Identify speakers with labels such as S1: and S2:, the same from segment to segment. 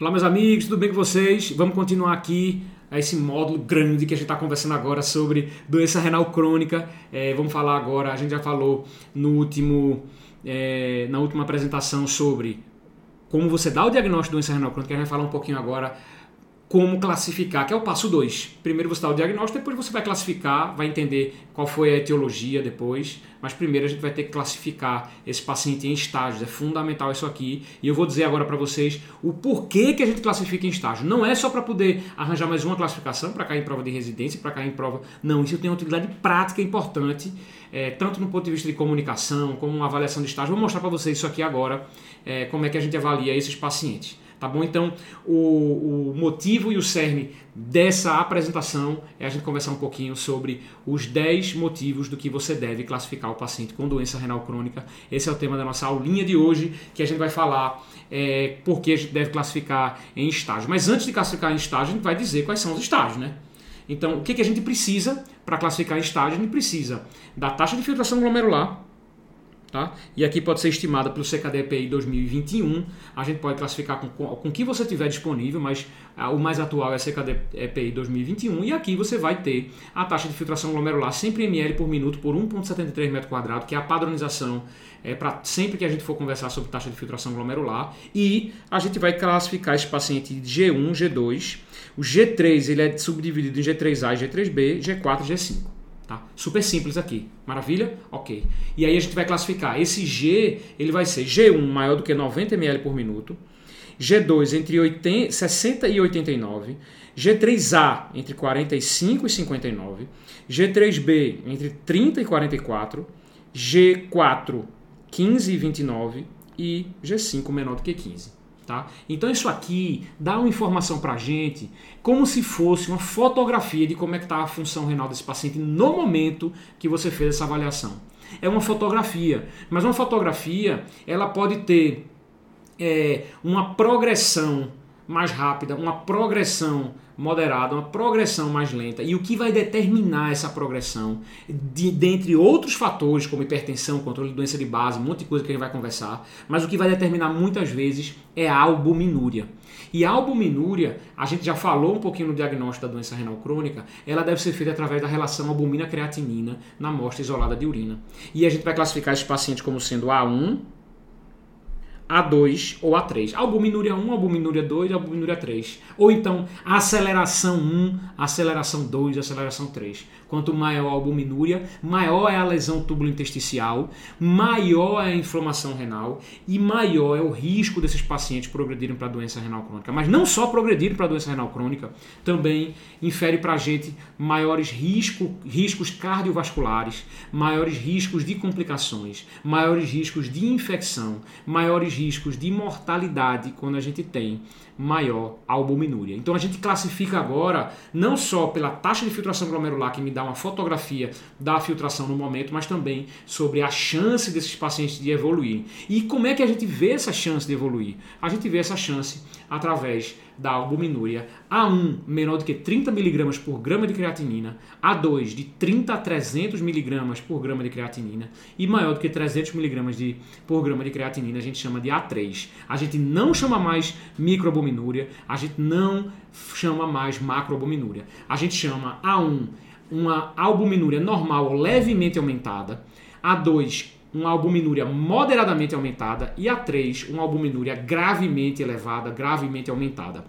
S1: Olá, meus amigos, tudo bem com vocês? Vamos continuar aqui a esse módulo grande que a gente está conversando agora sobre doença renal crônica. É, vamos falar agora, a gente já falou no último, é, na última apresentação sobre como você dá o diagnóstico de doença renal crônica. A gente vai falar um pouquinho agora como classificar, que é o passo 2. Primeiro você dá o diagnóstico, depois você vai classificar, vai entender qual foi a etiologia depois, mas primeiro a gente vai ter que classificar esse paciente em estágios, é fundamental isso aqui, e eu vou dizer agora para vocês o porquê que a gente classifica em estágio. Não é só para poder arranjar mais uma classificação para cair em prova de residência, para cair em prova... Não, isso tem uma utilidade prática importante, é, tanto no ponto de vista de comunicação, como avaliação de estágio. Vou mostrar para vocês isso aqui agora, é, como é que a gente avalia esses pacientes. Tá bom? Então, o, o, motivo e o cerne dessa apresentação é a gente conversar um pouquinho sobre os 10 motivos do que você deve classificar o paciente com doença renal crônica. Esse é o tema da nossa aulinha de hoje, que a gente vai falar é, por que a gente deve classificar em estágios. Mas antes de classificar em estágio, a gente vai dizer quais são os estágios, né? Então, o que, que a gente precisa para classificar em estágio? A gente precisa da taxa de filtração glomerular, Tá? E aqui pode ser estimada pelo CKD-EPI 2021. A gente pode classificar com, com o que você tiver disponível, mas ah, o mais atual é CKD-EPI 2021. E aqui você vai ter a taxa de filtração glomerular sempre ml por minuto por 1,73 metro quadrado, que é a padronização é, para sempre que a gente for conversar sobre taxa de filtração glomerular. E a gente vai classificar esse paciente de G1, G2. O G3 ele é subdividido em G3A, G3B, G4 e G5. Tá? Super simples aqui. Maravilha? Ok. E aí a gente vai classificar. Esse G ele vai ser G1 maior do que 90 ml por minuto, G2 entre 80, 60 e 89, G3A entre 45 e 59, G3B entre 30 e 44, G4 15 e 29 e G5 menor do que 15. Tá? Então isso aqui dá uma informação para a gente como se fosse uma fotografia de como é que está a função renal desse paciente no momento que você fez essa avaliação. É uma fotografia, mas uma fotografia ela pode ter é, uma progressão mais rápida, uma progressão moderada, uma progressão mais lenta. E o que vai determinar essa progressão, de, dentre outros fatores, como hipertensão, controle de doença de base, um monte de coisa que a gente vai conversar, mas o que vai determinar muitas vezes é a albuminúria. E a albuminúria, a gente já falou um pouquinho no diagnóstico da doença renal crônica, ela deve ser feita através da relação albumina-creatinina na amostra isolada de urina. E a gente vai classificar esses pacientes como sendo A1, a2 ou A3. Albuminúria 1, albuminúria 2, albuminúria 3. Ou então aceleração 1, aceleração 2, aceleração 3. Quanto maior a albuminúria, maior é a lesão tubulo-intersticial, maior é a inflamação renal e maior é o risco desses pacientes progredirem para a doença renal crônica. Mas não só progredirem para a doença renal crônica, também infere para a gente maiores risco, riscos cardiovasculares, maiores riscos de complicações, maiores riscos de infecção, maiores riscos de mortalidade quando a gente tem maior albuminúria. Então a gente classifica agora não só pela taxa de filtração glomerular que me dá uma fotografia da filtração no momento, mas também sobre a chance desses pacientes de evoluir. E como é que a gente vê essa chance de evoluir? A gente vê essa chance através da albuminúria A1 menor do que 30 mg por grama de creatinina, A2 de 30 a 300 mg por grama de creatinina e maior do que 300 mg de, por grama de creatinina a gente chama de A3. A gente não chama mais microalbuminúria, a gente não chama mais macroalbuminúria. A gente chama A1 uma albuminúria normal ou levemente aumentada, A2 uma albuminúria moderadamente aumentada e a 3, uma albuminúria gravemente elevada, gravemente aumentada.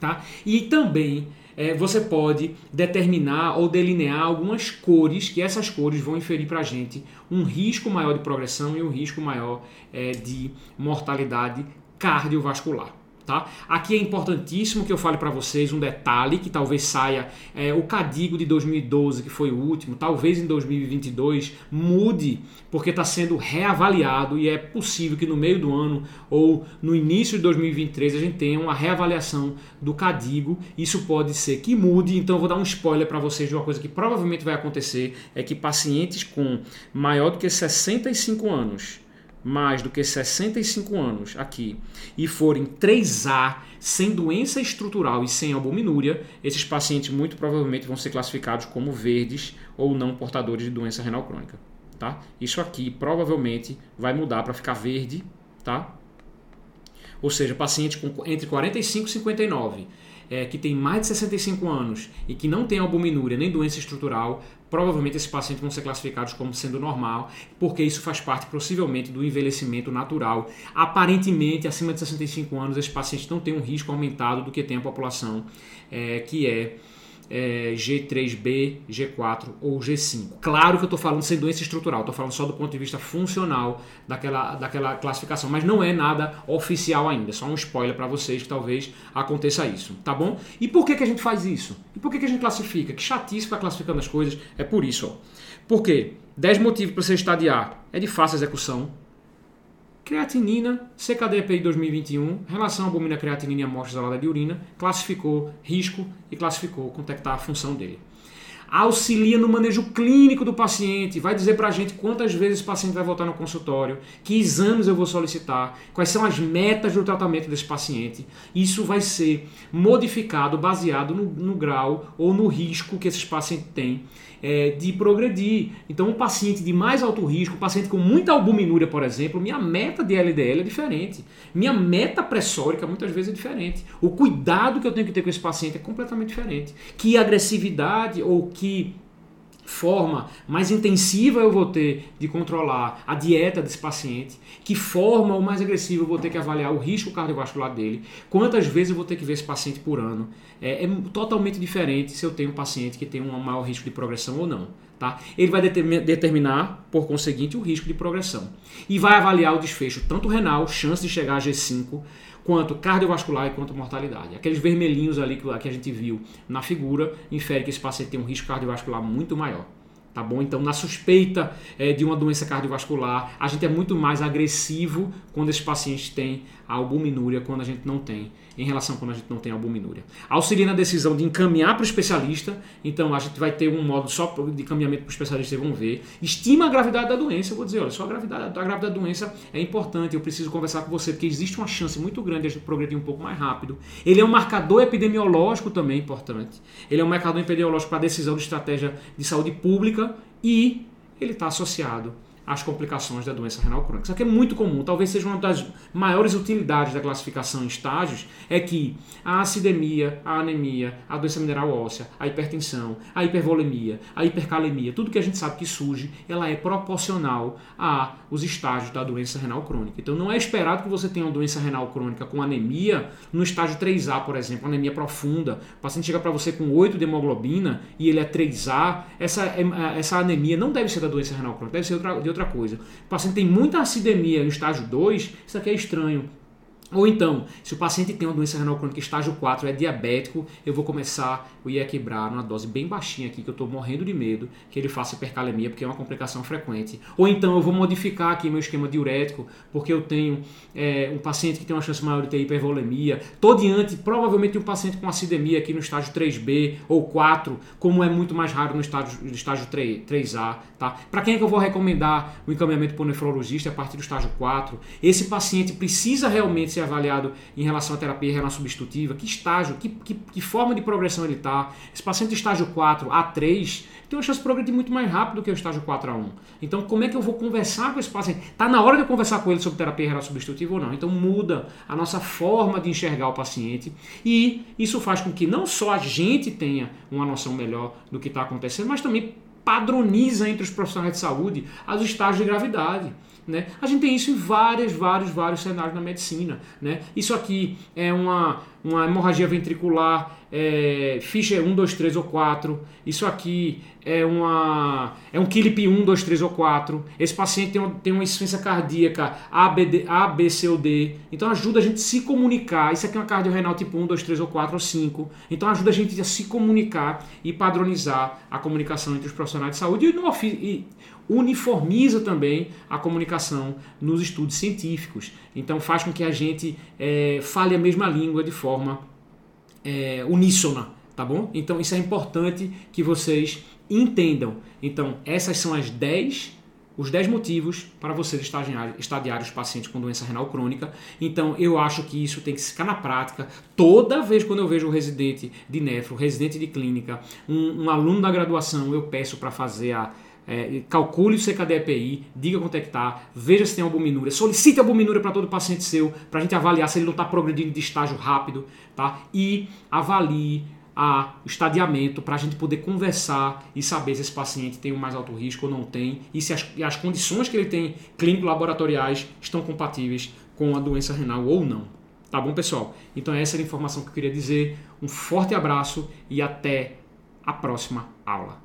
S1: Tá? E também é, você pode determinar ou delinear algumas cores, que essas cores vão inferir para a gente um risco maior de progressão e um risco maior é, de mortalidade cardiovascular. Tá? Aqui é importantíssimo que eu fale para vocês um detalhe que talvez saia é, o Cadigo de 2012, que foi o último, talvez em 2022 mude, porque está sendo reavaliado e é possível que no meio do ano ou no início de 2023 a gente tenha uma reavaliação do Cadigo. Isso pode ser que mude, então eu vou dar um spoiler para vocês de uma coisa que provavelmente vai acontecer: é que pacientes com maior do que 65 anos mais do que 65 anos aqui e forem 3A sem doença estrutural e sem albuminúria, esses pacientes muito provavelmente vão ser classificados como verdes ou não portadores de doença renal crônica, tá? Isso aqui provavelmente vai mudar para ficar verde, tá? ou seja, paciente com entre 45 e 59, é, que tem mais de 65 anos e que não tem albuminúria nem doença estrutural, provavelmente esses pacientes vão ser classificados como sendo normal, porque isso faz parte possivelmente do envelhecimento natural. Aparentemente, acima de 65 anos, esses pacientes não têm um risco aumentado do que tem a população é, que é é, G3B, G4 ou G5. Claro que eu estou falando sem doença estrutural, estou falando só do ponto de vista funcional daquela, daquela classificação, mas não é nada oficial ainda, só um spoiler para vocês que talvez aconteça isso, tá bom? E por que, que a gente faz isso? E por que, que a gente classifica? Que chatice para classificando as coisas, é por isso. Ó. Por quê? 10 motivos para você estadiar. É de fácil execução, Creatinina, CKD-EPI 2021, relação albumina creatinina e amostra isolada de urina, classificou risco e classificou contactar a função dele. Auxilia no manejo clínico do paciente, vai dizer para a gente quantas vezes o paciente vai voltar no consultório, que exames eu vou solicitar, quais são as metas do tratamento desse paciente. Isso vai ser modificado baseado no, no grau ou no risco que esses pacientes têm é, de progredir. Então, um paciente de mais alto risco, um paciente com muita albuminúria, por exemplo, minha meta de LDL é diferente. Minha meta pressórica muitas vezes é diferente. O cuidado que eu tenho que ter com esse paciente é completamente diferente. Que agressividade ou que forma mais intensiva eu vou ter de controlar a dieta desse paciente, que forma ou mais agressiva eu vou ter que avaliar o risco cardiovascular dele, quantas vezes eu vou ter que ver esse paciente por ano. É, é totalmente diferente se eu tenho um paciente que tem um maior risco de progressão ou não. Tá? Ele vai determinar, por conseguinte, o risco de progressão. E vai avaliar o desfecho, tanto renal, chance de chegar a G5, quanto cardiovascular e quanto mortalidade. Aqueles vermelhinhos ali que, a gente viu na figura infere que esse paciente tem um risco cardiovascular muito maior. Tá bom? Então, na suspeita é, de uma doença cardiovascular, a gente é muito mais agressivo quando esses pacientes têm a albuminúria, quando a gente não tem em relação quando a gente não tem albuminúria. Auxilia na decisão de encaminhar para o especialista, então a gente vai ter um modo só de encaminhamento para o especialista, vocês vão ver. Estima a gravidade da doença, eu vou dizer, olha, só a gravidade, a gravidade da doença é importante, eu preciso conversar com você, porque existe uma chance muito grande de a gente progredir um pouco mais rápido. Ele é um marcador epidemiológico também importante. Ele é um marcador epidemiológico para a decisão de estratégia de saúde pública e ele está associado as complicações da doença renal crônica. Isso aqui é muito comum, talvez seja uma das maiores utilidades da classificação em estágios, é que a acidemia, a anemia, a doença mineral óssea, a hipertensão, a hipervolemia, a hipercalemia, tudo que a gente sabe que surge, ela é proporcional a os estágios da doença renal crônica. Então não é esperado que você tenha uma doença renal crônica com anemia no estágio 3A, por exemplo, anemia profunda. O paciente chega para você com 8 de hemoglobina e ele é 3A, essa, essa anemia não deve ser da doença renal crônica, deve ser de coisa. O paciente tem muita acidemia no estágio 2, isso aqui é estranho. Ou então, se o paciente tem uma doença renal crônica estágio 4, é diabético, eu vou começar o quebrar numa dose bem baixinha aqui, que eu estou morrendo de medo que ele faça hipercalemia, porque é uma complicação frequente. Ou então eu vou modificar aqui meu esquema diurético, porque eu tenho é, um paciente que tem uma chance maior de ter hipervolemia. Estou diante, provavelmente, um paciente com acidemia aqui no estágio 3B ou 4, como é muito mais raro no estágio, no estágio 3, 3A. Tá? Para quem é que eu vou recomendar o encaminhamento para o nefrologista a partir do estágio 4? Esse paciente precisa realmente ser avaliado em relação à terapia renal substitutiva, que estágio, que, que, que forma de progressão ele está. Esse paciente estágio 4 A3 tem uma chance de progredir muito mais rápido do que o estágio 4 a 1. Então, como é que eu vou conversar com esse paciente? Está na hora de eu conversar com ele sobre terapia renal substitutiva ou não? Então, muda a nossa forma de enxergar o paciente e isso faz com que não só a gente tenha uma noção melhor do que está acontecendo, mas também padroniza entre os profissionais de saúde os estágios de gravidade. Né? A gente tem isso em vários, vários, vários cenários na medicina. Né? Isso aqui é uma, uma hemorragia ventricular, é, Fischer 1, 2, 3 ou 4. Isso aqui é, uma, é um KILIP 1, 2, 3 ou 4. Esse paciente tem, uma, tem uma insuficiência cardíaca A, B, D, A, B, C ou D. Então ajuda a gente a se comunicar. Isso aqui é uma cardiorrenal tipo 1, 2, 3 ou 4 ou 5. Então ajuda a gente a se comunicar e padronizar a comunicação entre os profissionais de saúde e, no, e uniformiza também a comunicação nos estudos científicos. Então faz com que a gente é, fale a mesma língua de forma é, uníssona, tá bom? Então isso é importante que vocês entendam. Então essas são as 10 os 10 motivos para você estadiar, estadiar os pacientes com doença renal crônica. Então, eu acho que isso tem que ficar na prática. Toda vez quando eu vejo um residente de nefro, residente de clínica, um, um aluno da graduação, eu peço para fazer a é, calcule o CKD-EPI, diga quanto é que está, veja se tem albuminúria, solicite albuminúria para todo paciente seu, para a gente avaliar se ele não está progredindo de estágio rápido, tá? E avalie a, o estadiamento para a gente poder conversar e saber se esse paciente tem um mais alto risco ou não tem e se as, e as condições que ele tem clínico-laboratoriais estão compatíveis com a doença renal ou não. Tá bom, pessoal? Então essa era a informação que eu queria dizer. Um forte abraço e até a próxima aula.